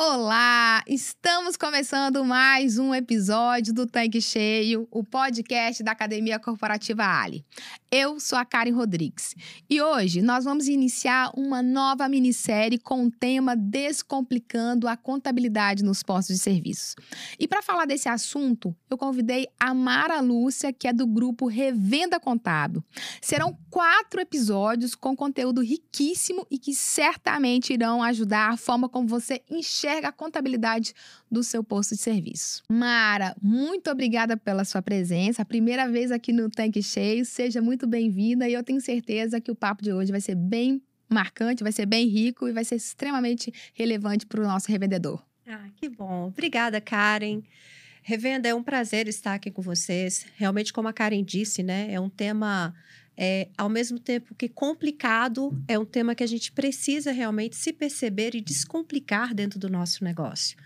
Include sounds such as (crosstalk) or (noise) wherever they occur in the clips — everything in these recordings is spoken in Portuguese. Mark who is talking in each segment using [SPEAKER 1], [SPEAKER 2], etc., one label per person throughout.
[SPEAKER 1] Olá! Estamos começando mais um episódio do Tanque Cheio, o podcast da Academia Corporativa Ali. Eu sou a Karen Rodrigues e hoje nós vamos iniciar uma nova minissérie com o tema Descomplicando a Contabilidade nos Postos de Serviços. E para falar desse assunto, eu convidei a Mara Lúcia, que é do grupo Revenda Contábil. Serão quatro episódios com conteúdo riquíssimo e que certamente irão ajudar a forma como você enxerga enxerga a contabilidade do seu posto de serviço. Mara, muito obrigada pela sua presença. A primeira vez aqui no Tanque Cheio. Seja muito bem-vinda e eu tenho certeza que o papo de hoje vai ser bem marcante, vai ser bem rico e vai ser extremamente relevante para o nosso revendedor.
[SPEAKER 2] Ah, que bom. Obrigada, Karen. Revenda, é um prazer estar aqui com vocês. Realmente, como a Karen disse, né, é um tema é, ao mesmo tempo que complicado, é um tema que a gente precisa realmente se perceber e descomplicar dentro do nosso negócio.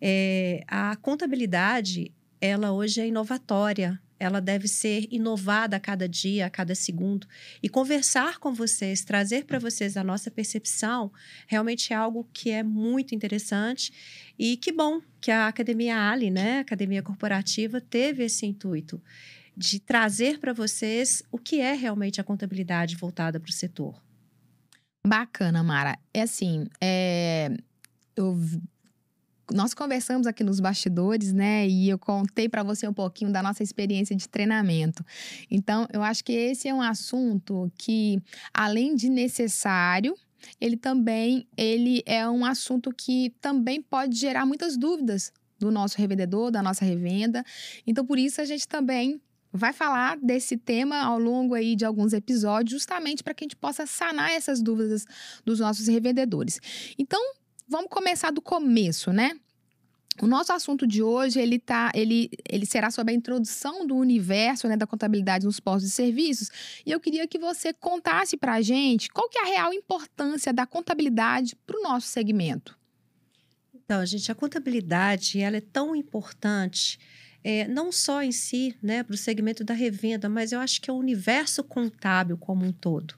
[SPEAKER 2] É, a contabilidade, ela hoje é inovatória, ela deve ser inovada a cada dia, a cada segundo. E conversar com vocês, trazer para vocês a nossa percepção, realmente é algo que é muito interessante. E que bom que a Academia Ali, né, Academia Corporativa, teve esse intuito de trazer para vocês o que é realmente a contabilidade voltada para o setor.
[SPEAKER 1] Bacana, Mara. É assim, é... Eu... nós conversamos aqui nos bastidores, né? E eu contei para você um pouquinho da nossa experiência de treinamento. Então, eu acho que esse é um assunto que, além de necessário, ele também ele é um assunto que também pode gerar muitas dúvidas do nosso revendedor, da nossa revenda. Então, por isso a gente também vai falar desse tema ao longo aí de alguns episódios, justamente para que a gente possa sanar essas dúvidas dos nossos revendedores. Então, vamos começar do começo, né? O nosso assunto de hoje ele tá, ele, ele será sobre a introdução do universo né, da contabilidade nos postos de serviços. E eu queria que você contasse para a gente qual que é a real importância da contabilidade para o nosso segmento.
[SPEAKER 2] Então, gente, a contabilidade ela é tão importante é, não só em si, né, para o segmento da revenda, mas eu acho que é o universo contábil como um todo.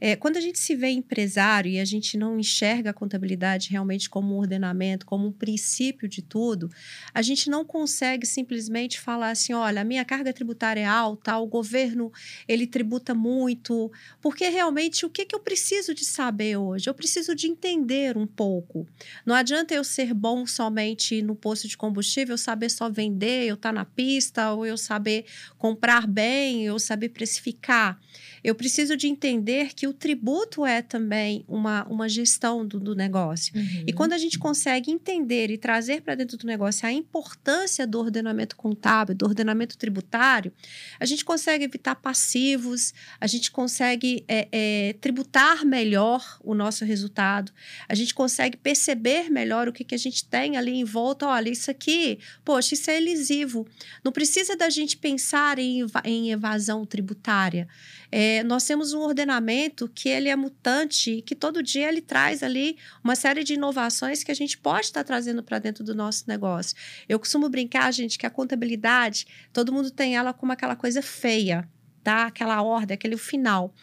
[SPEAKER 2] É, quando a gente se vê empresário e a gente não enxerga a contabilidade realmente como um ordenamento, como um princípio de tudo, a gente não consegue simplesmente falar assim, olha, a minha carga tributária é alta, o governo ele tributa muito, porque realmente o que, que eu preciso de saber hoje? Eu preciso de entender um pouco. Não adianta eu ser bom somente no posto de combustível, saber só vender, eu estar tá na pista, ou eu saber comprar bem, eu saber precificar. Eu preciso de entender que o tributo é também uma, uma gestão do, do negócio. Uhum. E quando a gente consegue entender e trazer para dentro do negócio a importância do ordenamento contábil, do ordenamento tributário, a gente consegue evitar passivos, a gente consegue é, é, tributar melhor o nosso resultado, a gente consegue perceber melhor o que, que a gente tem ali em volta. Olha, isso aqui, poxa, isso é elisivo. Não precisa da gente pensar em, em evasão tributária. É, nós temos um ordenamento que ele é mutante que todo dia ele traz ali uma série de inovações que a gente pode estar trazendo para dentro do nosso negócio. Eu costumo brincar, gente, que a contabilidade, todo mundo tem ela como aquela coisa feia tá? Aquela ordem, aquele final.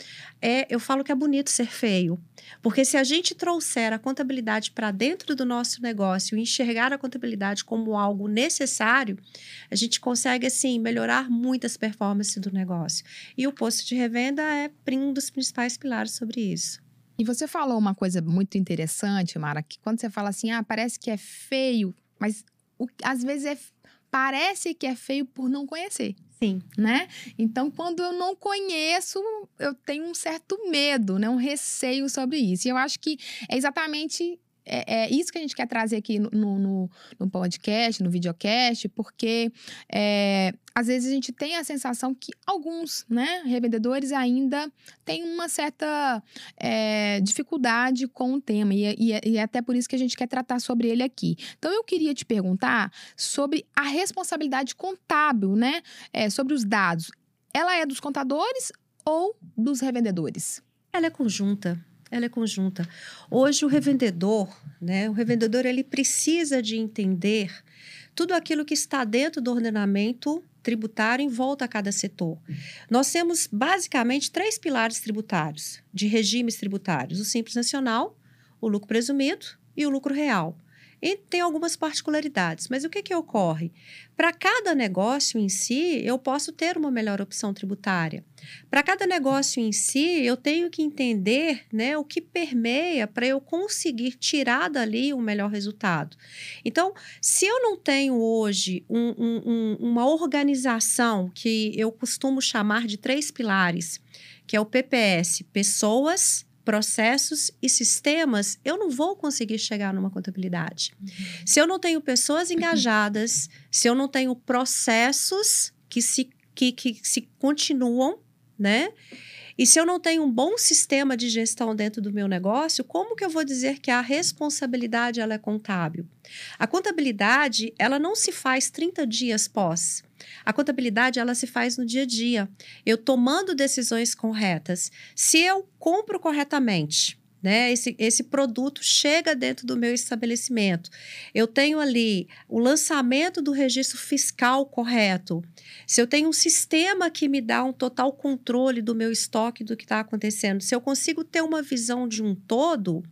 [SPEAKER 2] É, eu falo que é bonito ser feio, porque se a gente trouxer a contabilidade para dentro do nosso negócio e enxergar a contabilidade como algo necessário, a gente consegue assim melhorar muitas performances do negócio. E o posto de revenda é um dos principais pilares sobre isso.
[SPEAKER 1] E você falou uma coisa muito interessante, Mara, que quando você fala assim, ah, parece que é feio, mas o, às vezes é, parece que é feio por não conhecer.
[SPEAKER 2] Sim.
[SPEAKER 1] Né? Então, quando eu não conheço, eu tenho um certo medo, né? um receio sobre isso. E eu acho que é exatamente é, é, isso que a gente quer trazer aqui no, no, no podcast, no videocast, porque é, às vezes a gente tem a sensação que alguns né, revendedores ainda têm uma certa é, dificuldade com o tema, e, e, e, é até por isso que a gente quer tratar sobre ele aqui. Então, eu queria te perguntar sobre a responsabilidade contábil, né? É, sobre os dados. Ela é dos contadores ou dos revendedores?
[SPEAKER 2] Ela é conjunta ela é conjunta. Hoje o revendedor, né, o revendedor ele precisa de entender tudo aquilo que está dentro do ordenamento tributário em volta a cada setor. Nós temos basicamente três pilares tributários, de regimes tributários: o simples nacional, o lucro presumido e o lucro real. E tem algumas particularidades. Mas o que, que ocorre? Para cada negócio em si, eu posso ter uma melhor opção tributária. Para cada negócio em si, eu tenho que entender né, o que permeia para eu conseguir tirar dali um melhor resultado. Então, se eu não tenho hoje um, um, uma organização que eu costumo chamar de três pilares, que é o PPS, pessoas, processos e sistemas, eu não vou conseguir chegar numa contabilidade. Uhum. Se eu não tenho pessoas engajadas, se eu não tenho processos que se, que, que se continuam, né? E se eu não tenho um bom sistema de gestão dentro do meu negócio, como que eu vou dizer que a responsabilidade ela é contábil? A contabilidade, ela não se faz 30 dias pós. A contabilidade, ela se faz no dia a dia. Eu tomando decisões corretas. Se eu compro corretamente, né? Esse, esse produto chega dentro do meu estabelecimento. Eu tenho ali o lançamento do registro fiscal correto. Se eu tenho um sistema que me dá um total controle do meu estoque, do que está acontecendo, se eu consigo ter uma visão de um todo,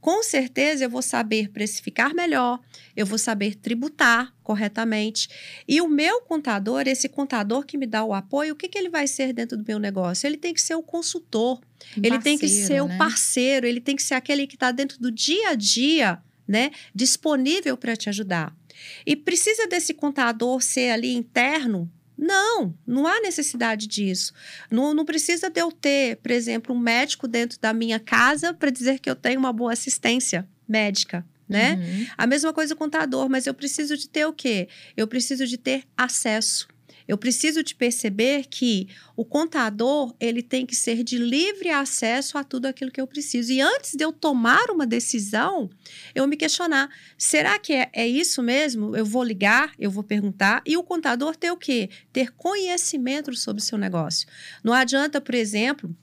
[SPEAKER 2] com certeza eu vou saber precificar melhor, eu vou saber tributar corretamente. E o meu contador, esse contador que me dá o apoio, o que, que ele vai ser dentro do meu negócio? Ele tem que ser o consultor, um ele tem que ser né? o parceiro, ele tem que ser aquele que está dentro do dia a dia, né? Disponível para te ajudar. E precisa desse contador ser ali interno não, não há necessidade disso. Não, não precisa de eu ter, por exemplo, um médico dentro da minha casa para dizer que eu tenho uma boa assistência médica. Né? Uhum. A mesma coisa o contador, mas eu preciso de ter o quê? Eu preciso de ter acesso. Eu preciso de perceber que o contador ele tem que ser de livre acesso a tudo aquilo que eu preciso. E antes de eu tomar uma decisão, eu me questionar: será que é, é isso mesmo? Eu vou ligar, eu vou perguntar. E o contador ter o quê? Ter conhecimento sobre o seu negócio. Não adianta, por exemplo,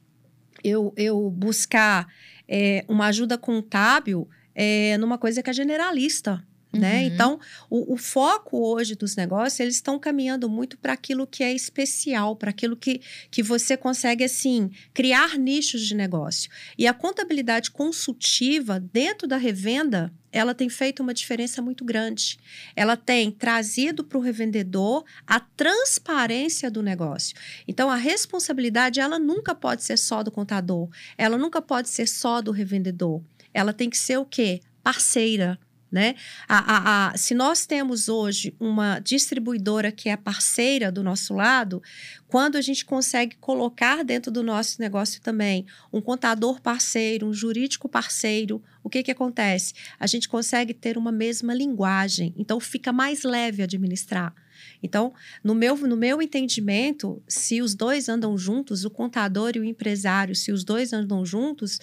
[SPEAKER 2] eu, eu buscar é, uma ajuda contábil é, numa coisa que é generalista. Né? Uhum. Então, o, o, foco hoje dos negócios, eles estão caminhando muito para aquilo que é especial, para aquilo que, que você consegue, assim, criar nichos de negócio. E a contabilidade consultiva dentro da revenda, ela tem feito uma diferença muito grande. Ela tem trazido para o revendedor a transparência do negócio. Então, a responsabilidade, ela nunca pode ser só do contador, ela nunca pode ser só do revendedor. Ela tem que ser o quê? Parceira, né? A, a, a, se nós temos hoje uma distribuidora que é parceira do nosso lado, quando a gente consegue colocar dentro do nosso negócio também um contador parceiro, um jurídico parceiro, o que, que acontece? A gente consegue ter uma mesma linguagem, então fica mais leve administrar. Então, no meu, no meu entendimento, se os dois andam juntos, o contador e o empresário, se os dois andam juntos,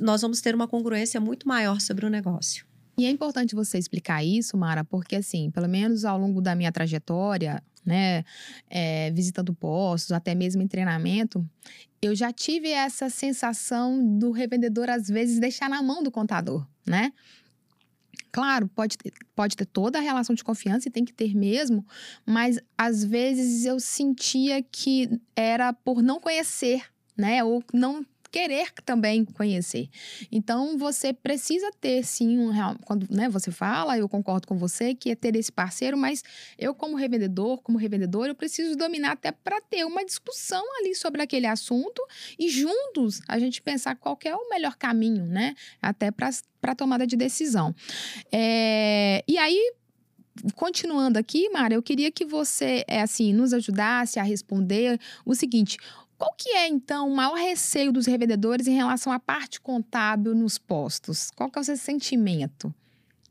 [SPEAKER 2] nós vamos ter uma congruência muito maior sobre o negócio.
[SPEAKER 1] E é importante você explicar isso, Mara, porque assim, pelo menos ao longo da minha trajetória, né, é, visitando postos, até mesmo em treinamento, eu já tive essa sensação do revendedor às vezes deixar na mão do contador, né? Claro, pode ter, pode ter toda a relação de confiança e tem que ter mesmo, mas às vezes eu sentia que era por não conhecer, né? Ou não querer também conhecer. Então, você precisa ter, sim, um real. Quando né, você fala, eu concordo com você, que é ter esse parceiro, mas eu, como revendedor, como revendedor, eu preciso dominar até para ter uma discussão ali sobre aquele assunto e juntos a gente pensar qual é o melhor caminho, né? Até para a tomada de decisão. É, e aí, continuando aqui, Mara, eu queria que você, é, assim, nos ajudasse a responder o seguinte: qual que é, então, o maior receio dos revendedores em relação à parte contábil nos postos? Qual que é o seu sentimento?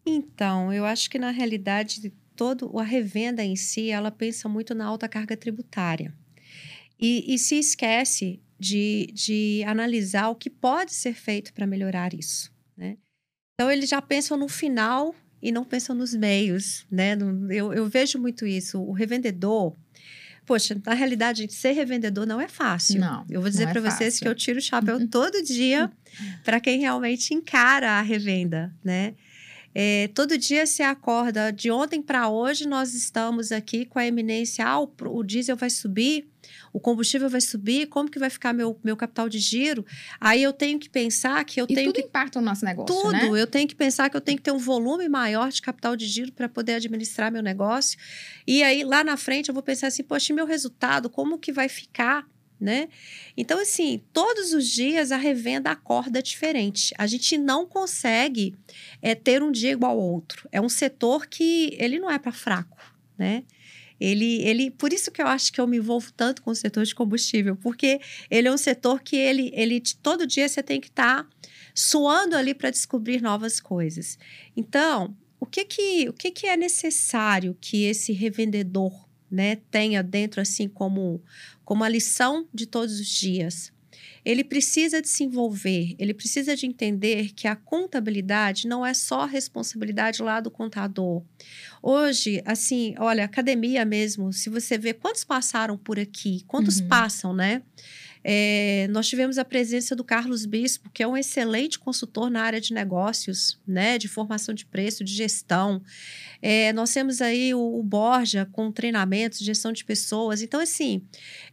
[SPEAKER 2] Então, eu acho que na realidade todo a revenda em si, ela pensa muito na alta carga tributária. E, e se esquece de, de analisar o que pode ser feito para melhorar isso, né? Então, eles já pensam no final e não pensam nos meios, né? Eu, eu vejo muito isso. O revendedor, Poxa, na realidade, gente, ser revendedor não é fácil.
[SPEAKER 1] Não.
[SPEAKER 2] Eu vou dizer
[SPEAKER 1] é
[SPEAKER 2] para vocês que eu tiro o chapéu todo dia para quem realmente encara a revenda, né? É, todo dia você acorda, de ontem para hoje, nós estamos aqui com a eminência, ah, o, o diesel vai subir, o combustível vai subir, como que vai ficar meu, meu capital de giro? Aí eu tenho que pensar que eu
[SPEAKER 1] e
[SPEAKER 2] tenho
[SPEAKER 1] tudo
[SPEAKER 2] que...
[SPEAKER 1] impacta o nosso negócio,
[SPEAKER 2] Tudo,
[SPEAKER 1] né?
[SPEAKER 2] eu tenho que pensar que eu tenho que ter um volume maior de capital de giro para poder administrar meu negócio. E aí, lá na frente, eu vou pensar assim, poxa, e meu resultado, como que vai ficar? Né? Então, assim, todos os dias a revenda acorda diferente. A gente não consegue é, ter um dia igual ao outro. É um setor que ele não é para fraco, né? Ele, ele, por isso que eu acho que eu me envolvo tanto com o setor de combustível, porque ele é um setor que ele, ele todo dia você tem que estar tá suando ali para descobrir novas coisas. Então, o que que, o que que é necessário que esse revendedor né, tenha dentro assim como como a lição de todos os dias? Ele precisa de se envolver, ele precisa de entender que a contabilidade não é só responsabilidade lá do contador. Hoje, assim, olha, academia mesmo, se você vê quantos passaram por aqui, quantos uhum. passam, né? É, nós tivemos a presença do Carlos Bispo, que é um excelente consultor na área de negócios, né, de formação de preço, de gestão. É, nós temos aí o, o, Borja com treinamentos, gestão de pessoas. Então, assim,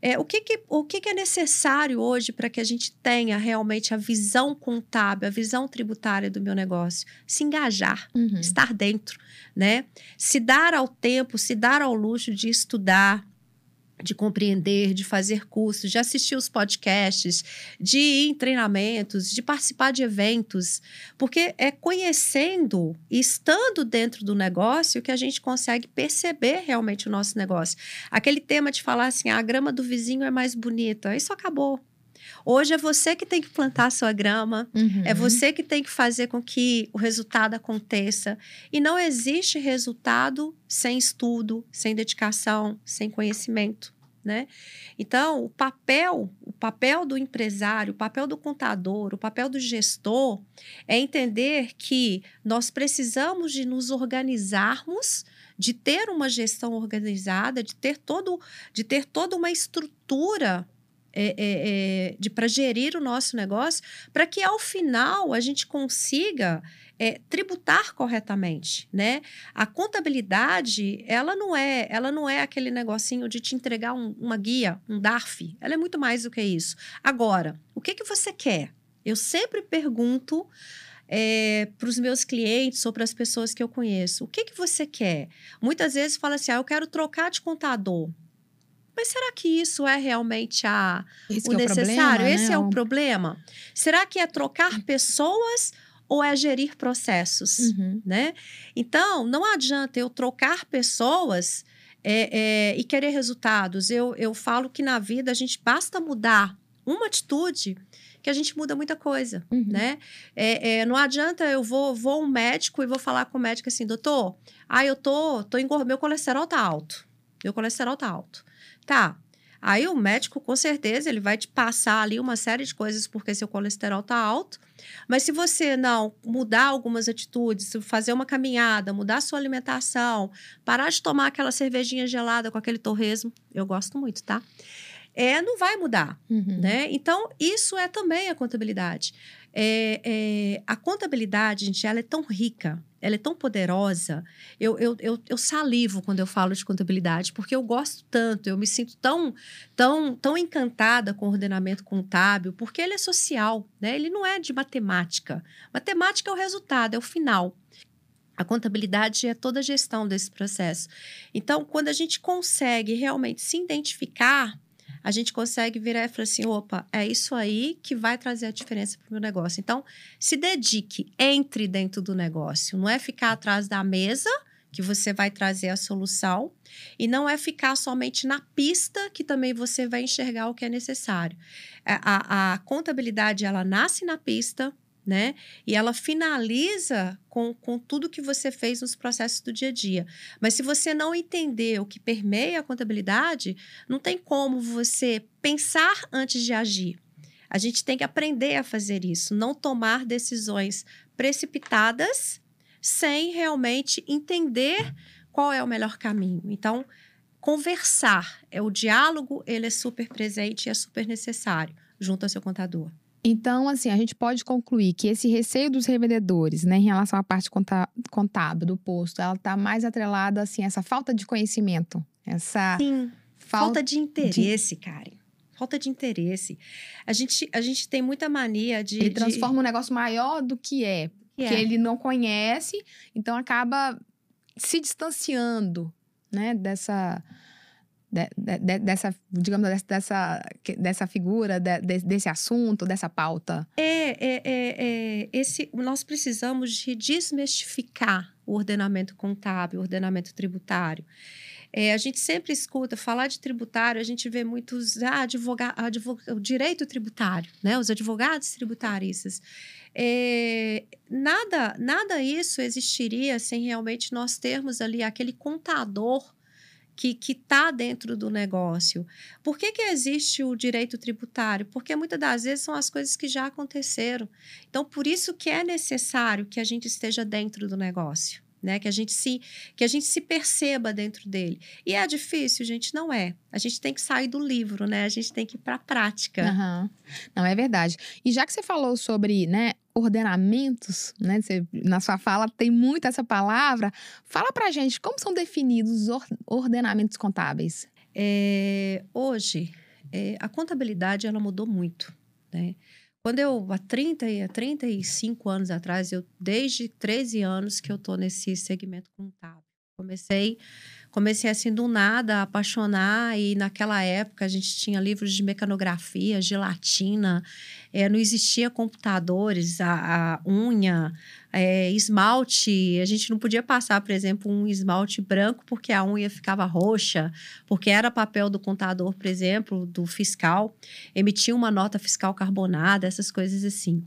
[SPEAKER 2] é, o, que, que, o que, que é necessário hoje para que a gente tenha realmente a visão contábil, a visão tributária do meu negócio? Se engajar, uhum. estar dentro, né? Se dar ao tempo, se dar ao luxo de estudar, de compreender, de fazer cursos, de assistir os podcasts, de ir em treinamentos, de participar de eventos, porque é conhecendo estando dentro do negócio que a gente consegue perceber realmente o nosso negócio. Aquele tema de falar assim, ah, a grama do vizinho é mais bonita, isso acabou. Hoje é você que tem que plantar a sua grama, uhum. é você que tem que fazer com que o resultado aconteça. E não existe resultado sem estudo, sem dedicação, sem conhecimento. Né? Então, o papel, o papel do empresário, o papel do contador, o papel do gestor é entender que nós precisamos de nos organizarmos, de ter uma gestão organizada, de ter todo, de ter toda uma estrutura é, é, é, de para gerir o nosso negócio, para que ao final a gente consiga é, tributar corretamente, né? A contabilidade, ela não é, ela não é aquele negocinho de te entregar um, uma guia, um DARF. Ela é muito mais do que isso. Agora, o que que você quer? Eu sempre pergunto é, para os meus clientes ou para as pessoas que eu conheço, o que que você quer? Muitas vezes fala assim, ah, eu quero trocar de contador. Mas será que isso é realmente a,
[SPEAKER 1] Esse
[SPEAKER 2] o
[SPEAKER 1] é
[SPEAKER 2] necessário?
[SPEAKER 1] O problema,
[SPEAKER 2] Esse
[SPEAKER 1] né?
[SPEAKER 2] é o problema? Será que é trocar pessoas ou é gerir processos,
[SPEAKER 1] uhum.
[SPEAKER 2] né? Então, não adianta eu trocar pessoas é, é, e querer resultados. Eu, eu falo que na vida a gente basta mudar uma atitude que a gente muda muita coisa,
[SPEAKER 1] uhum.
[SPEAKER 2] né? É, é, não adianta eu vou vou um médico e vou falar com o médico assim, doutor, ah, eu tô, tô engordando, meu colesterol tá alto, meu colesterol tá alto. Tá. Aí o médico, com certeza, ele vai te passar ali uma série de coisas porque seu colesterol tá alto. Mas se você não mudar algumas atitudes, fazer uma caminhada, mudar sua alimentação, parar de tomar aquela cervejinha gelada com aquele torresmo, eu gosto muito, tá? É, não vai mudar,
[SPEAKER 1] uhum.
[SPEAKER 2] né? Então, isso é também a contabilidade. É, é, a contabilidade, gente, ela é tão rica, ela é tão poderosa. Eu, eu, eu, eu, salivo quando eu falo de contabilidade, porque eu gosto tanto, eu me sinto tão, tão, tão encantada com o ordenamento contábil, porque ele é social, né? Ele não é de matemática. Matemática é o resultado, é o final. A contabilidade é toda a gestão desse processo. Então, quando a gente consegue realmente se identificar a gente consegue virar e falar assim: opa, é isso aí que vai trazer a diferença para o meu negócio. Então, se dedique, entre dentro do negócio. Não é ficar atrás da mesa que você vai trazer a solução e não é ficar somente na pista que também você vai enxergar o que é necessário. A, é, a, a contabilidade ela nasce na pista, né? E ela finaliza com, com tudo que você fez nos processos do dia a dia. Mas se você não entender o que permeia a contabilidade, não tem como você pensar antes de agir. A gente tem que aprender a fazer isso, não tomar decisões precipitadas sem realmente entender qual é o melhor caminho. Então, conversar, é o diálogo, ele é super presente e é super necessário junto ao seu contador.
[SPEAKER 1] Então, assim, a gente pode concluir que esse receio dos revendedores, né, em relação à parte contábil do posto, ela está mais atrelada, assim, a essa falta de conhecimento, essa
[SPEAKER 2] Sim, falta, falta de interesse, de... Karen. Falta de interesse. A gente, a gente tem muita mania de.
[SPEAKER 1] Ele transforma de... um negócio maior do que é. Que, que é. ele não conhece, então acaba se distanciando, né, dessa de, de, dessa, digamos, dessa, dessa figura, de, desse assunto, dessa pauta?
[SPEAKER 2] É, é, é, é, esse, nós precisamos de desmistificar o ordenamento contábil, o ordenamento tributário. É, a gente sempre escuta falar de tributário, a gente vê muitos ah, advoga, o direito tributário, né? Os advogados tributaristas. É, nada, nada isso existiria sem realmente nós termos ali aquele contador que está dentro do negócio. Por que, que existe o direito tributário? Porque muitas das vezes são as coisas que já aconteceram. Então, por isso que é necessário que a gente esteja dentro do negócio né? Que a gente se que a gente se perceba dentro dele. E é difícil, gente, não é. A gente tem que sair do livro, né? A gente tem que ir para a prática.
[SPEAKER 1] Uhum. Não é verdade. E já que você falou sobre, né, ordenamentos, né? Você, na sua fala tem muito essa palavra. Fala para gente como são definidos os ordenamentos contábeis.
[SPEAKER 2] É, hoje, é, a contabilidade ela mudou muito, né? Quando eu, há 30 e 35 anos atrás, eu desde 13 anos que eu tô nesse segmento contábil. Comecei comecei assim do nada a apaixonar e naquela época a gente tinha livros de mecanografia, gelatina, é, não existia computadores, a, a unha, é, esmalte, a gente não podia passar, por exemplo, um esmalte branco porque a unha ficava roxa, porque era papel do contador, por exemplo, do fiscal, emitia uma nota fiscal carbonada, essas coisas assim.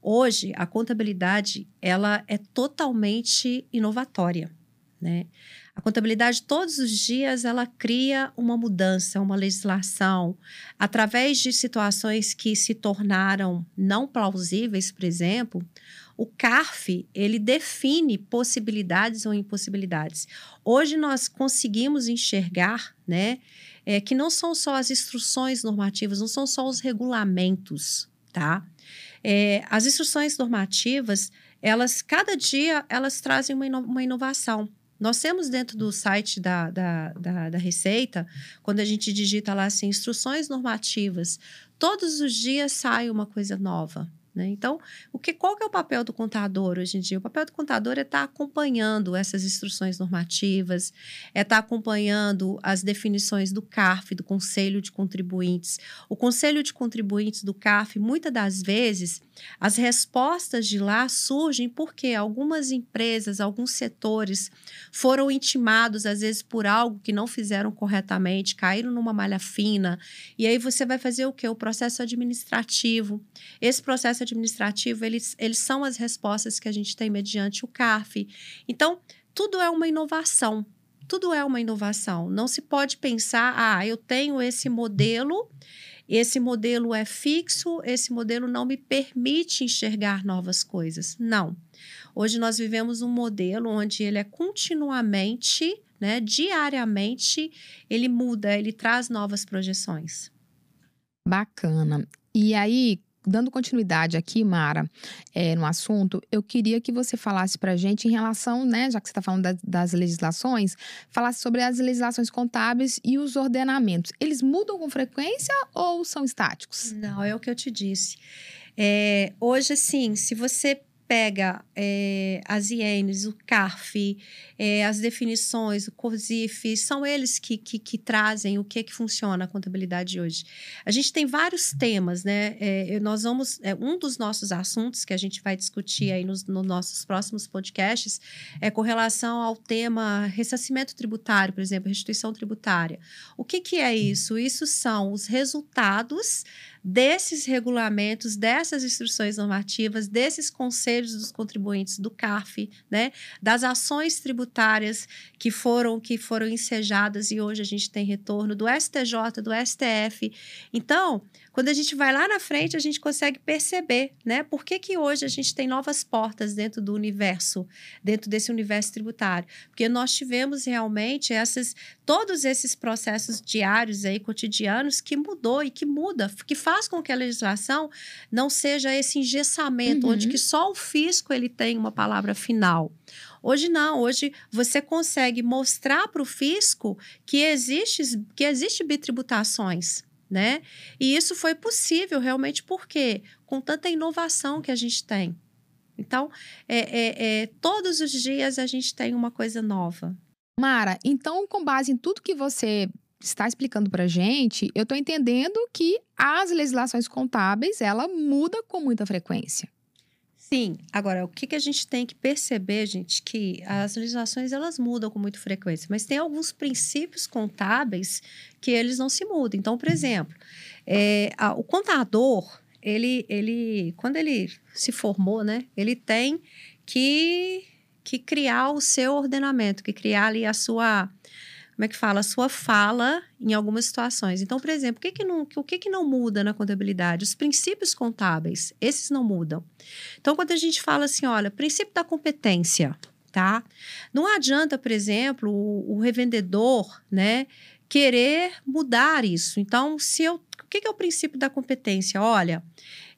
[SPEAKER 2] Hoje, a contabilidade, ela é totalmente inovatória, né? A contabilidade, todos os dias, ela cria uma mudança, uma legislação, através de situações que se tornaram não plausíveis, por exemplo. O CARF, ele define possibilidades ou impossibilidades. Hoje nós conseguimos enxergar, né, é, que não são só as instruções normativas, não são só os regulamentos, tá? É, as instruções normativas, elas, cada dia, elas trazem uma, ino uma inovação. Nós temos dentro do site da, da, da, da, Receita, quando a gente digita lá assim, instruções normativas, todos os dias sai uma coisa nova. Né? Então, o que, qual que é o papel do contador hoje em dia? O papel do contador é estar tá acompanhando essas instruções normativas, é estar tá acompanhando as definições do CARF, do Conselho de Contribuintes. O Conselho de Contribuintes do CARF, muitas das vezes, as respostas de lá surgem porque algumas empresas, alguns setores foram intimados, às vezes, por algo que não fizeram corretamente, caíram numa malha fina, e aí você vai fazer o quê? O processo administrativo. Esse processo administrativo, eles, eles são as respostas que a gente tem mediante o CARF. Então, tudo é uma inovação. Tudo é uma inovação. Não se pode pensar, ah, eu tenho esse modelo, esse modelo é fixo, esse modelo não me permite enxergar novas coisas. Não. Hoje nós vivemos um modelo onde ele é continuamente, né, diariamente, ele muda, ele traz novas projeções.
[SPEAKER 1] Bacana. E aí, dando continuidade aqui, Mara, é, no assunto, eu queria que você falasse para a gente em relação, né, já que você está falando da, das legislações, falasse sobre as legislações contábeis e os ordenamentos. Eles mudam com frequência ou são estáticos?
[SPEAKER 2] Não, é o que eu te disse. É, hoje, sim, se você pega é, as IENs, o CARF, é, as definições, o COSIF, são eles que, que, que, trazem o que que funciona a contabilidade hoje. A gente tem vários temas, né? É, nós vamos, um dos nossos assuntos que a gente vai discutir aí nos, nos nossos próximos podcasts é com relação ao tema ressarcimento tributário, por exemplo, restituição tributária. O que que é isso? Isso são os resultados desses regulamentos, dessas instruções normativas, desses conselhos dos contribuintes do CARF, né, das ações tributárias que foram que foram ensejadas e hoje a gente tem retorno do STJ, do STF. Então, quando a gente vai lá na frente, a gente consegue perceber, né? Por que, que hoje a gente tem novas portas dentro do universo, dentro desse universo tributário? Porque nós tivemos realmente essas, todos esses processos diários aí, cotidianos, que mudou e que muda, que faz faz com que a legislação não seja esse engessamento,
[SPEAKER 1] Uhum.
[SPEAKER 2] onde que só o fisco ele tem uma palavra final. Hoje não, hoje você consegue mostrar para o fisco que existe, que existe bitributações, né? E isso foi possível realmente porque com tanta inovação que a gente tem. Então, é, é, é, todos os dias a gente tem uma coisa nova.
[SPEAKER 1] Mara, então, com base em tudo que você está explicando pra gente, eu tô entendendo que as legislações contábeis, ela muda com muita frequência.
[SPEAKER 2] Sim. Agora, o que, que a gente tem que perceber, gente, que as legislações elas mudam com muita frequência, mas tem alguns princípios contábeis que eles não se mudam. Então, por exemplo, é, a- o contador, ele, ele, quando ele se formou, né, ele tem que, que criar o seu ordenamento, que criar ali a sua como é que fala, a sua fala em algumas situações. Então, por exemplo, o que, que, não, o que, que não muda na contabilidade? Os princípios contábeis, esses não mudam. Então, quando a gente fala assim, olha, princípio da competência, tá? Não adianta, por exemplo, o, o revendedor, né, querer mudar isso. Então, se eu, o que, que é o princípio da competência? Olha,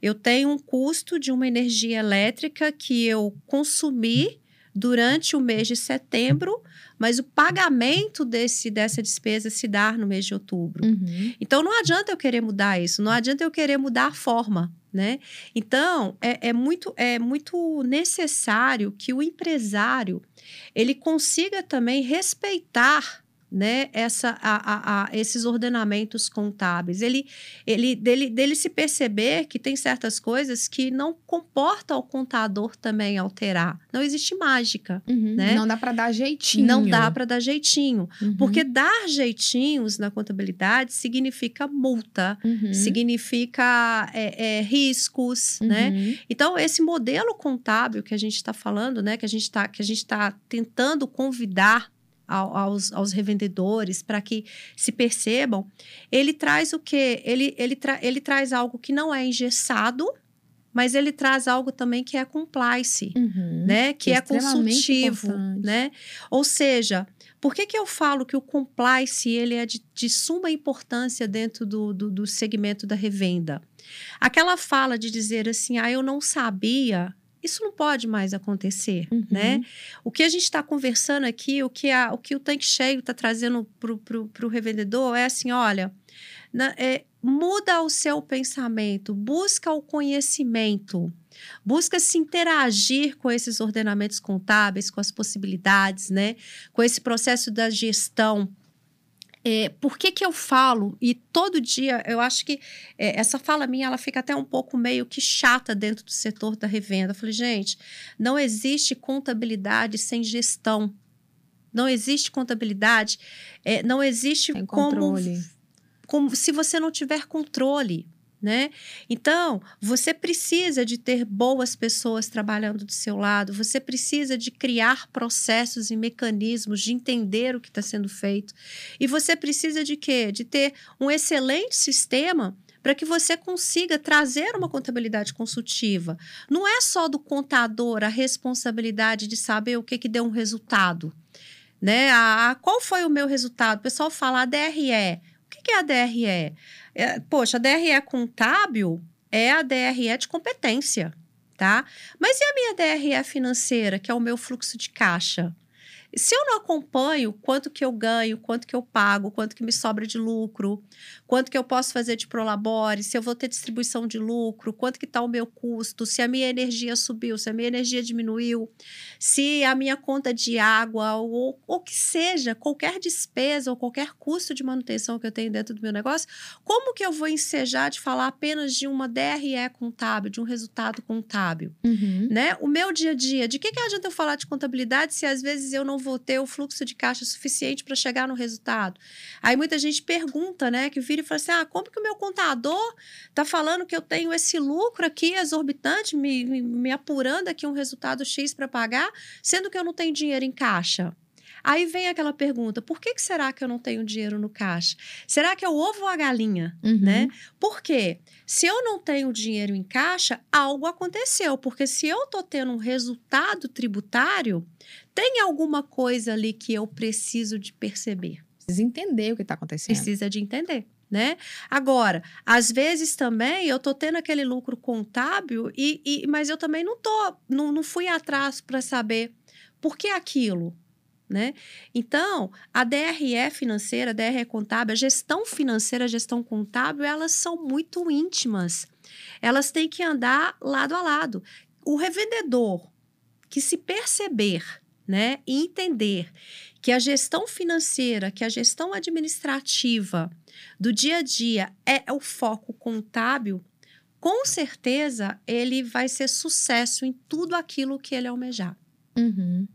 [SPEAKER 2] eu tenho um custo de uma energia elétrica que eu consumi durante o mês de setembro, mas o pagamento desse, dessa despesa se dar no mês de outubro.
[SPEAKER 1] Uhum.
[SPEAKER 2] Então não adianta eu querer mudar isso, não adianta eu querer mudar a forma, né? Então é, é muito é muito necessário que o empresário ele consiga também respeitar né, essa, a, a, a, esses ordenamentos contábeis. Ele, ele dele, dele se perceber que tem certas coisas que não comporta o contador também alterar. Não existe mágica.
[SPEAKER 1] Uhum.
[SPEAKER 2] Né?
[SPEAKER 1] Não dá para dar jeitinho.
[SPEAKER 2] Não dá para dar jeitinho.
[SPEAKER 1] Uhum.
[SPEAKER 2] Porque dar jeitinhos na contabilidade significa multa,
[SPEAKER 1] Uhum.
[SPEAKER 2] significa é, é, riscos, né?
[SPEAKER 1] Uhum.
[SPEAKER 2] Então, esse modelo contábil que a gente está falando, né? Que a gente está que a gente tá tentando convidar aos, aos revendedores para que se percebam, ele traz o quê? Ele, ele, tra ele traz algo que não é engessado, mas ele traz algo também que é compliance,
[SPEAKER 1] Uhum.
[SPEAKER 2] né? Que é
[SPEAKER 1] Extremamente
[SPEAKER 2] consultivo,
[SPEAKER 1] importante.
[SPEAKER 2] né? Ou seja, por que, que eu falo que o compliance ele é de, de suma importância dentro do, do, do segmento da revenda? Aquela fala de dizer assim, ah, eu não sabia, isso não pode mais acontecer,
[SPEAKER 1] Uhum.
[SPEAKER 2] né? O que a gente está conversando aqui, o que, a, o que o tanque cheio está trazendo para o revendedor é assim, olha, na- é, muda o seu pensamento, busca o conhecimento, busca se interagir com esses ordenamentos contábeis, com as possibilidades, né? Com esse processo da gestão. É, por que, que eu falo, e todo dia eu acho que é, essa fala minha ela fica até um pouco meio que chata dentro do setor da revenda. Eu falei, gente, não existe contabilidade sem gestão. Não existe contabilidade, é, não existe
[SPEAKER 1] Tem
[SPEAKER 2] como
[SPEAKER 1] controle.
[SPEAKER 2] como se você não tiver controle, né? Então, você precisa de ter boas pessoas trabalhando do seu lado, você precisa de criar processos e mecanismos de entender o que está sendo feito. E você precisa de quê? De ter um excelente sistema para que você consiga trazer uma contabilidade consultiva. Não é só do contador a responsabilidade de saber o que, que deu um resultado. Né? A, a- qual foi o meu resultado? O pessoal fala a DRE. O que, que é a DRE? É, poxa, a DRE contábil é a DRE de competência, tá? Mas e a minha DRE financeira, que é o meu fluxo de caixa? Se eu não acompanho quanto que eu ganho, quanto que eu pago, quanto que me sobra de lucro, quanto que eu posso fazer de prolabore, se eu vou ter distribuição de lucro, quanto que está o meu custo, se a minha energia subiu, se a minha energia diminuiu, se a minha conta de água ou o que seja, qualquer despesa ou qualquer custo de manutenção que eu tenho dentro do meu negócio, como que eu vou ensejar de falar apenas de uma DRE contábil, de um resultado contábil?
[SPEAKER 1] Uhum.
[SPEAKER 2] né? O meu dia a dia, de que, que adianta eu falar de contabilidade se às vezes eu não vou ter o fluxo de caixa suficiente para chegar no resultado? Aí muita gente pergunta, né? Que vira e fala assim: ah, como que o meu contador tá falando que eu tenho esse lucro aqui exorbitante, me, me, me apurando aqui um resultado X para pagar, sendo que eu não tenho dinheiro em caixa? Aí vem aquela pergunta: por que, que será que eu não tenho dinheiro no caixa? Será que é o ovo ou a galinha?
[SPEAKER 1] Uhum.
[SPEAKER 2] né? Por quê? Se eu não tenho dinheiro em caixa, algo aconteceu. Porque se eu estou tendo um resultado tributário, tem alguma coisa ali que eu preciso de perceber.
[SPEAKER 1] Precisa entender o que está acontecendo.
[SPEAKER 2] Precisa de entender. né? Agora, às vezes também eu tô tendo aquele lucro contábil e, e mas eu também não tô, não, não fui atrás para saber por que aquilo, né? Então, a DRE financeira, a DRE contábil, a gestão financeira, a gestão contábil, elas são muito íntimas. Elas têm que andar lado a lado. O revendedor que se perceber, né, e entender que a gestão financeira, que a gestão administrativa do dia a dia é o foco contábil, com certeza ele vai ser sucesso em tudo aquilo que ele almejar.
[SPEAKER 1] Uhum.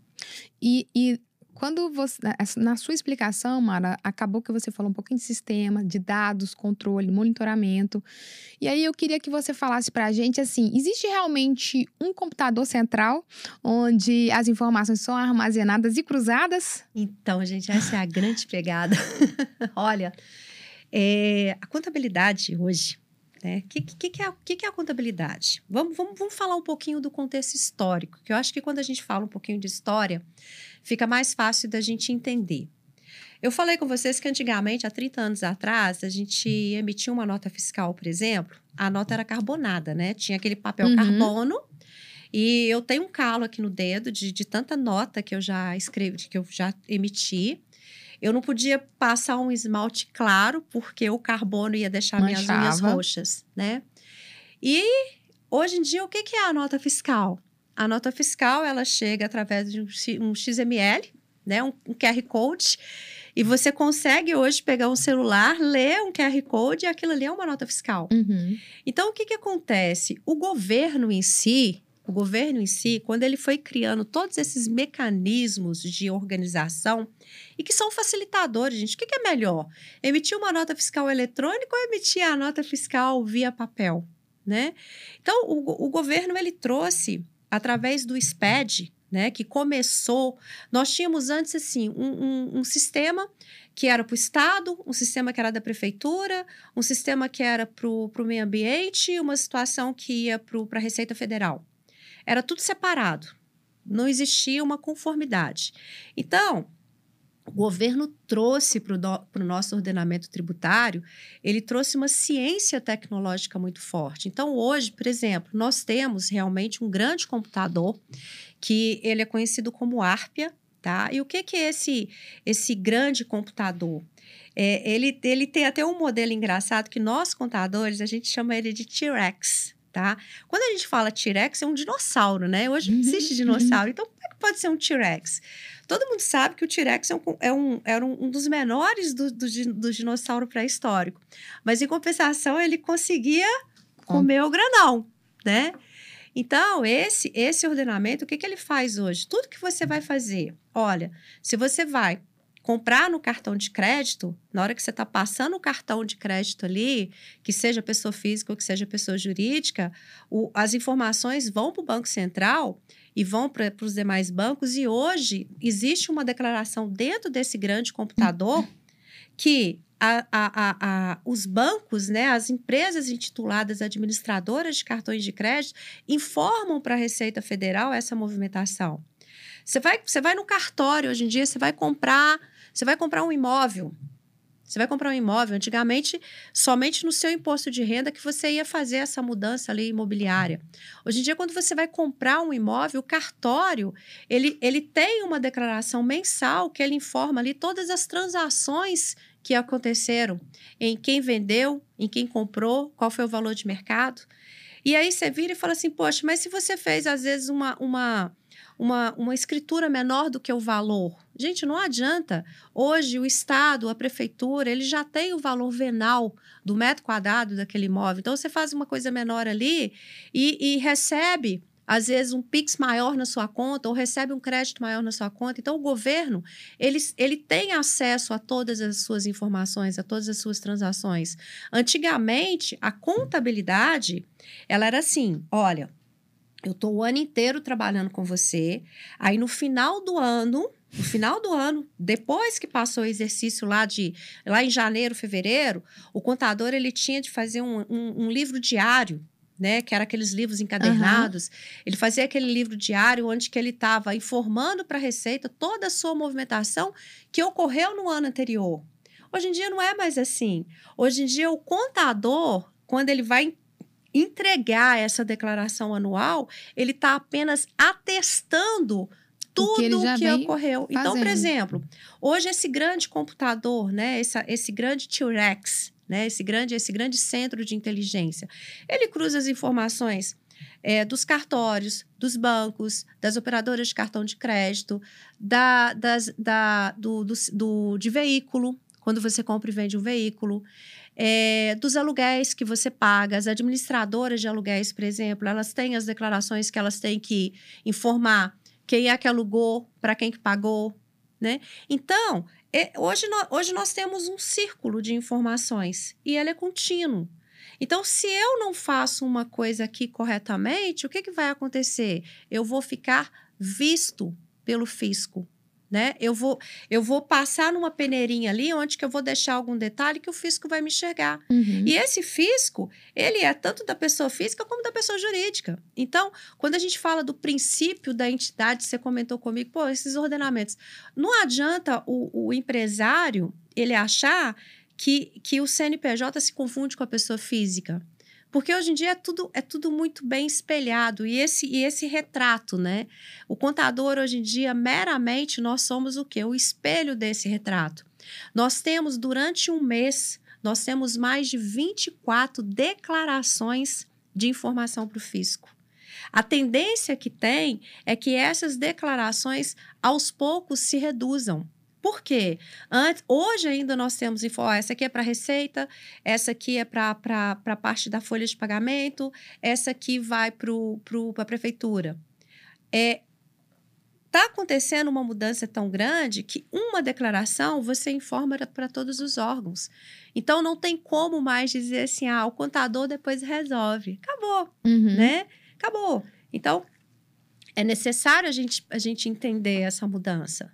[SPEAKER 1] E, e quando você, né, na sua explicação, Mara, acabou que você falou um pouquinho de sistema, de dados, controle, monitoramento. E aí eu queria que você falasse para a gente assim: existe realmente um computador central onde as informações são armazenadas e cruzadas?
[SPEAKER 2] Então, gente, essa é a grande pegada. (laughs) Olha, é, a contabilidade hoje o né? que, que, que, é, que, que é a contabilidade? Vamos, vamos, vamos falar um pouquinho do contexto histórico, que eu acho que quando a gente fala um pouquinho de história, fica mais fácil da gente entender. Eu falei com vocês que antigamente, há 30 anos atrás, a gente emitia uma nota fiscal, por exemplo, a nota era carbonada, né? Tinha aquele papel uhum. carbono. E eu tenho um calo aqui no dedo de, de tanta nota que eu já escrevi, que eu já emiti. Eu não podia passar um esmalte claro, porque o carbono ia deixar Manchava. minhas unhas roxas, né? E hoje em dia, o que é a nota fiscal? A nota fiscal, ela chega através de um XML, né? Um, um QR Code. E você consegue hoje pegar um celular, ler um QR Code e aquilo ali é uma nota fiscal.
[SPEAKER 1] Uhum.
[SPEAKER 2] Então, o que, que acontece? O governo em si, o governo em si, quando ele foi criando todos esses mecanismos de organização e que são facilitadores, gente, o que, que é melhor? Emitir uma nota fiscal eletrônica ou emitir a nota fiscal via papel, né? Então, o, o governo ele trouxe através do SPED, né, que começou. Nós tínhamos antes assim um, um, um sistema que era para o Estado, um sistema que era da prefeitura, um sistema que era para o meio ambiente, uma situação que ia para a Receita Federal. Era tudo separado. Não existia uma conformidade. Então, o governo trouxe para o nosso ordenamento tributário, ele trouxe uma ciência tecnológica muito forte. Então, hoje, por exemplo, nós temos realmente um grande computador que ele é conhecido como Arpia, tá? E o que, que é esse, esse grande computador? É, ele, ele tem até um modelo engraçado que nós, contadores, a gente chama ele de T-Rex, tá? Quando a gente fala T-Rex, é um dinossauro, né? Hoje não existe dinossauro. Então, como é que pode ser um T-Rex? Todo mundo sabe que o T-Rex é um, é um, era um, um dos menores do, do, do dinossauro pré-histórico. Mas, em compensação, ele conseguia comer o granão, né? Então, esse, esse ordenamento, o que, que ele faz hoje? Tudo que você vai fazer, olha, se você vai comprar no cartão de crédito, na hora que você está passando o cartão de crédito ali, que seja pessoa física ou que seja pessoa jurídica, o, as informações vão para o Banco Central e vão para os demais bancos. E hoje existe uma declaração dentro desse grande computador que a, a, a, os bancos, né, as empresas intituladas administradoras de cartões de crédito, informam para a Receita Federal essa movimentação. Você vai, você vai no cartório hoje em dia, você vai comprar você vai comprar um imóvel. Você vai comprar um imóvel. Antigamente, somente no seu imposto de renda que você ia fazer essa mudança ali imobiliária. Hoje em dia, quando você vai comprar um imóvel, o cartório, ele, ele tem uma declaração mensal que ele informa ali todas as transações que aconteceram, em quem vendeu, em quem comprou, qual foi o valor de mercado. E aí você vira e fala assim, poxa, mas se você fez, às vezes, uma, uma uma, uma escritura menor do que o valor. Gente, não adianta. Hoje, o Estado, a prefeitura, ele já tem o valor venal do metro quadrado daquele imóvel. Então, você faz uma coisa menor ali e, e recebe às vezes um Pix maior na sua conta ou recebe um crédito maior na sua conta. Então, o governo, ele, ele tem acesso a todas as suas informações, a todas as suas transações. Antigamente, a contabilidade, ela era assim, olha, eu estou o ano inteiro trabalhando com você. Aí no final do ano, no final do ano, depois que passou o exercício lá de lá em janeiro, fevereiro, o contador ele tinha de fazer um, um, um livro diário. Né, que era aqueles livros encadernados. Uhum. Ele fazia aquele livro diário onde que ele estava informando para a Receita toda a sua movimentação que ocorreu no ano anterior. Hoje em dia não é mais assim. Hoje em dia, o contador, quando ele vai entregar essa declaração anual, ele está apenas atestando tudo que, que ocorreu. Fazendo. Então, por exemplo, hoje esse grande computador, né, essa, esse grande T-Rex, né, esse grande esse grande centro de inteligência, ele cruza as informações é, dos cartórios, dos bancos, das operadoras de cartão de crédito, da, das, da, do, do, do, de veículo, quando você compra e vende um veículo, é, dos aluguéis que você paga, as administradoras de aluguéis, por exemplo, elas têm as declarações que elas têm que informar quem é que alugou, para quem que pagou, né? Então, é, hoje, nós, hoje nós temos um círculo de informações e ele é contínuo. Então, se eu não faço uma coisa aqui corretamente, o que, que vai acontecer? Eu vou ficar visto pelo fisco né? Eu vou, eu vou passar numa peneirinha ali onde que eu vou deixar algum detalhe que o fisco vai me enxergar. Uhum. E esse fisco, ele é tanto da pessoa física como da pessoa jurídica. Então, quando a gente fala do princípio da entidade, você comentou comigo, pô, esses ordenamentos. Não adianta o, o empresário ele achar que, que o CNPJ se confunde com a pessoa física. Porque hoje em dia é tudo, é tudo muito bem espelhado. E esse, e esse retrato, né? O contador, hoje em dia, meramente, nós somos o quê? O espelho desse retrato. Nós temos, durante um mês, nós temos mais de 24 declarações de informação para o fisco. A tendência que tem é que essas declarações, aos poucos, se reduzam. Por quê? Antes, hoje ainda nós temos info, essa aqui é para receita, essa aqui é para a parte da folha de pagamento, essa aqui vai para a prefeitura. É, está acontecendo uma mudança tão grande que uma declaração você informa para todos os órgãos. Então não tem como mais dizer assim, ah, o contador depois resolve. Acabou, uhum. né? Acabou. Então é necessário a gente, a gente entender essa mudança.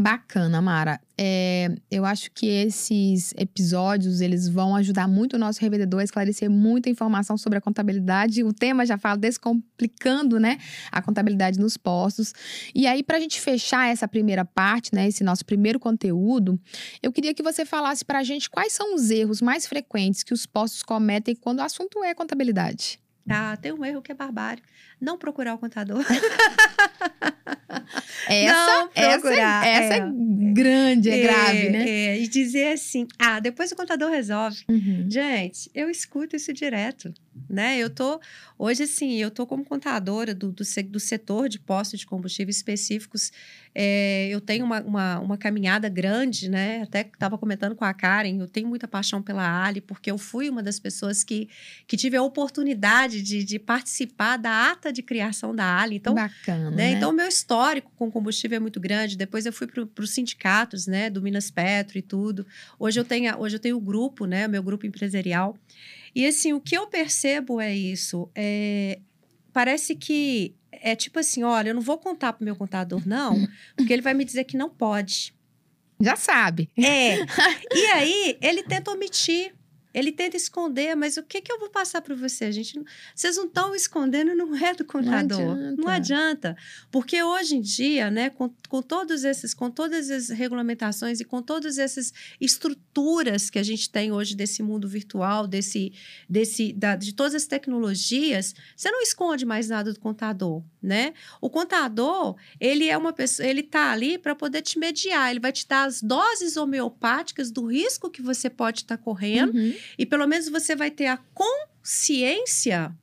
[SPEAKER 1] Bacana, Mara. É, eu acho que esses episódios eles vão ajudar muito o nosso revendedor a esclarecer muita informação sobre a contabilidade. O tema já fala descomplicando, né, a contabilidade nos postos. E aí, para a gente fechar essa primeira parte, né, esse nosso primeiro conteúdo, eu queria que você falasse para a gente quais são os erros mais frequentes que os postos cometem quando o assunto é contabilidade.
[SPEAKER 2] Ah, tem um erro que é barbário. Não procurar o contador. (laughs)
[SPEAKER 1] essa, procurar. Essa, essa é, é, grande, é, é grave, né?
[SPEAKER 2] É, e dizer assim, ah, depois o contador resolve. Uhum. Gente, eu escuto isso direto né? Eu tô hoje assim, eu tô como contadora do, do, do setor de postos de combustíveis específicos. É, eu tenho uma, uma, uma, caminhada grande, né? Até estava comentando com a Karen, eu tenho muita paixão pela Ali, porque eu fui uma das pessoas que, que tive a oportunidade de, de participar da ata de criação da Ali. Então,
[SPEAKER 1] Bacana.
[SPEAKER 2] Né? né? Então, o meu histórico com combustível é muito grande. Depois eu fui para os sindicatos, né? Do Minas Petro e tudo. Hoje eu tenho, hoje eu tenho o grupo, né? O meu grupo empresarial. E assim, o que eu percebo é isso. É, parece que é tipo assim: olha, eu não vou contar para o meu contador, não, porque ele vai me dizer que não pode.
[SPEAKER 1] Já sabe.
[SPEAKER 2] É. (laughs) E aí, ele tenta omitir. Ele tenta esconder, mas o que, que eu vou passar para você? A gente, vocês não estão escondendo, não é do contador. Não adianta. não adianta. Porque hoje em dia, né, com, com todos esses, com todas as regulamentações e com todas essas estruturas que a gente tem hoje desse mundo virtual, desse, desse, da, de todas as tecnologias, você não esconde mais nada do contador, né? O contador, ele é uma pessoa, ele está ali para poder te mediar, ele vai te dar as doses homeopáticas do risco que você pode estar tá correndo. Uhum e pelo menos você vai ter a consciência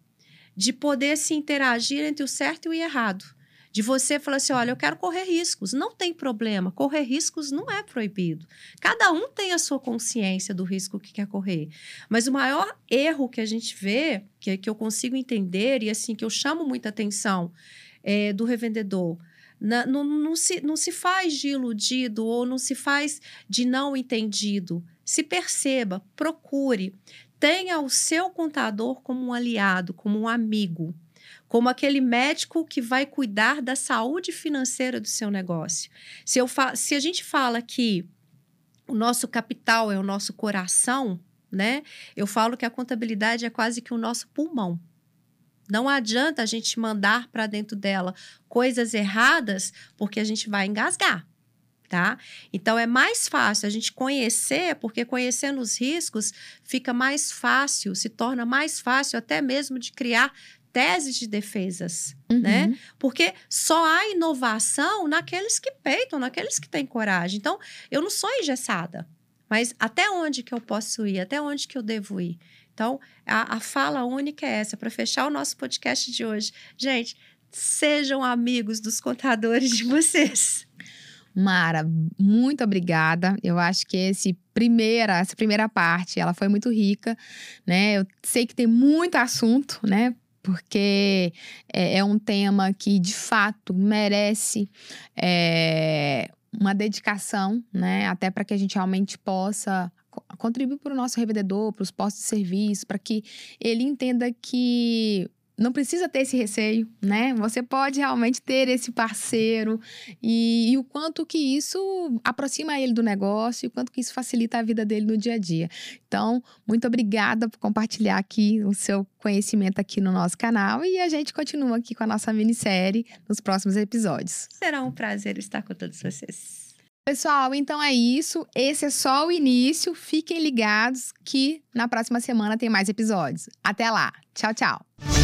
[SPEAKER 2] de poder se interagir entre o certo e o errado. De você falar assim: olha, eu quero correr riscos. Não tem problema. Correr riscos não é proibido. Cada um tem a sua consciência do risco que quer correr. Mas o maior erro que a gente vê, que, que eu consigo entender e assim que eu chamo muita atenção é, do revendedor, na, não, não, se, não se faz de iludido ou não se faz de não entendido. Se perceba, procure, tenha o seu contador como um aliado, como um amigo, como aquele médico que vai cuidar da saúde financeira do seu negócio. Se, eu se a gente fala que o nosso capital é o nosso coração, né? Eu falo que a contabilidade é quase que o nosso pulmão. Não adianta a gente mandar para dentro dela coisas erradas, porque a gente vai engasgar. Tá? Então é mais fácil a gente conhecer, porque conhecendo os riscos fica mais fácil, se torna mais fácil até mesmo de criar teses de defesas,
[SPEAKER 1] Uhum.
[SPEAKER 2] né? Porque só há inovação naqueles que peitam, naqueles que têm coragem. Então, eu não sou engessada, mas até onde que eu posso ir? Até onde que eu devo ir? Então, a, a fala única é essa, para fechar o nosso podcast de hoje. Gente, sejam amigos dos contadores de vocês.
[SPEAKER 1] Mara, muito obrigada. Eu acho que esse primeira, essa primeira parte, ela foi muito rica, né? Eu sei que tem muito assunto, né? Porque é, é um tema que de fato merece é, uma dedicação, né? Até para que a gente realmente possa co- contribuir para o nosso revendedor, para os postos de serviço, para que ele entenda que não precisa ter esse receio, né? Você pode realmente ter esse parceiro e, e o quanto que isso aproxima ele do negócio e o quanto que isso facilita a vida dele no dia a dia. Então, muito obrigada por compartilhar aqui o seu conhecimento aqui no nosso canal e a gente continua aqui com a nossa minissérie nos próximos episódios.
[SPEAKER 2] Será um prazer estar com todos vocês.
[SPEAKER 1] Pessoal, então é isso. Esse é só o início. Fiquem ligados que na próxima semana tem mais episódios. Até lá. Tchau, tchau.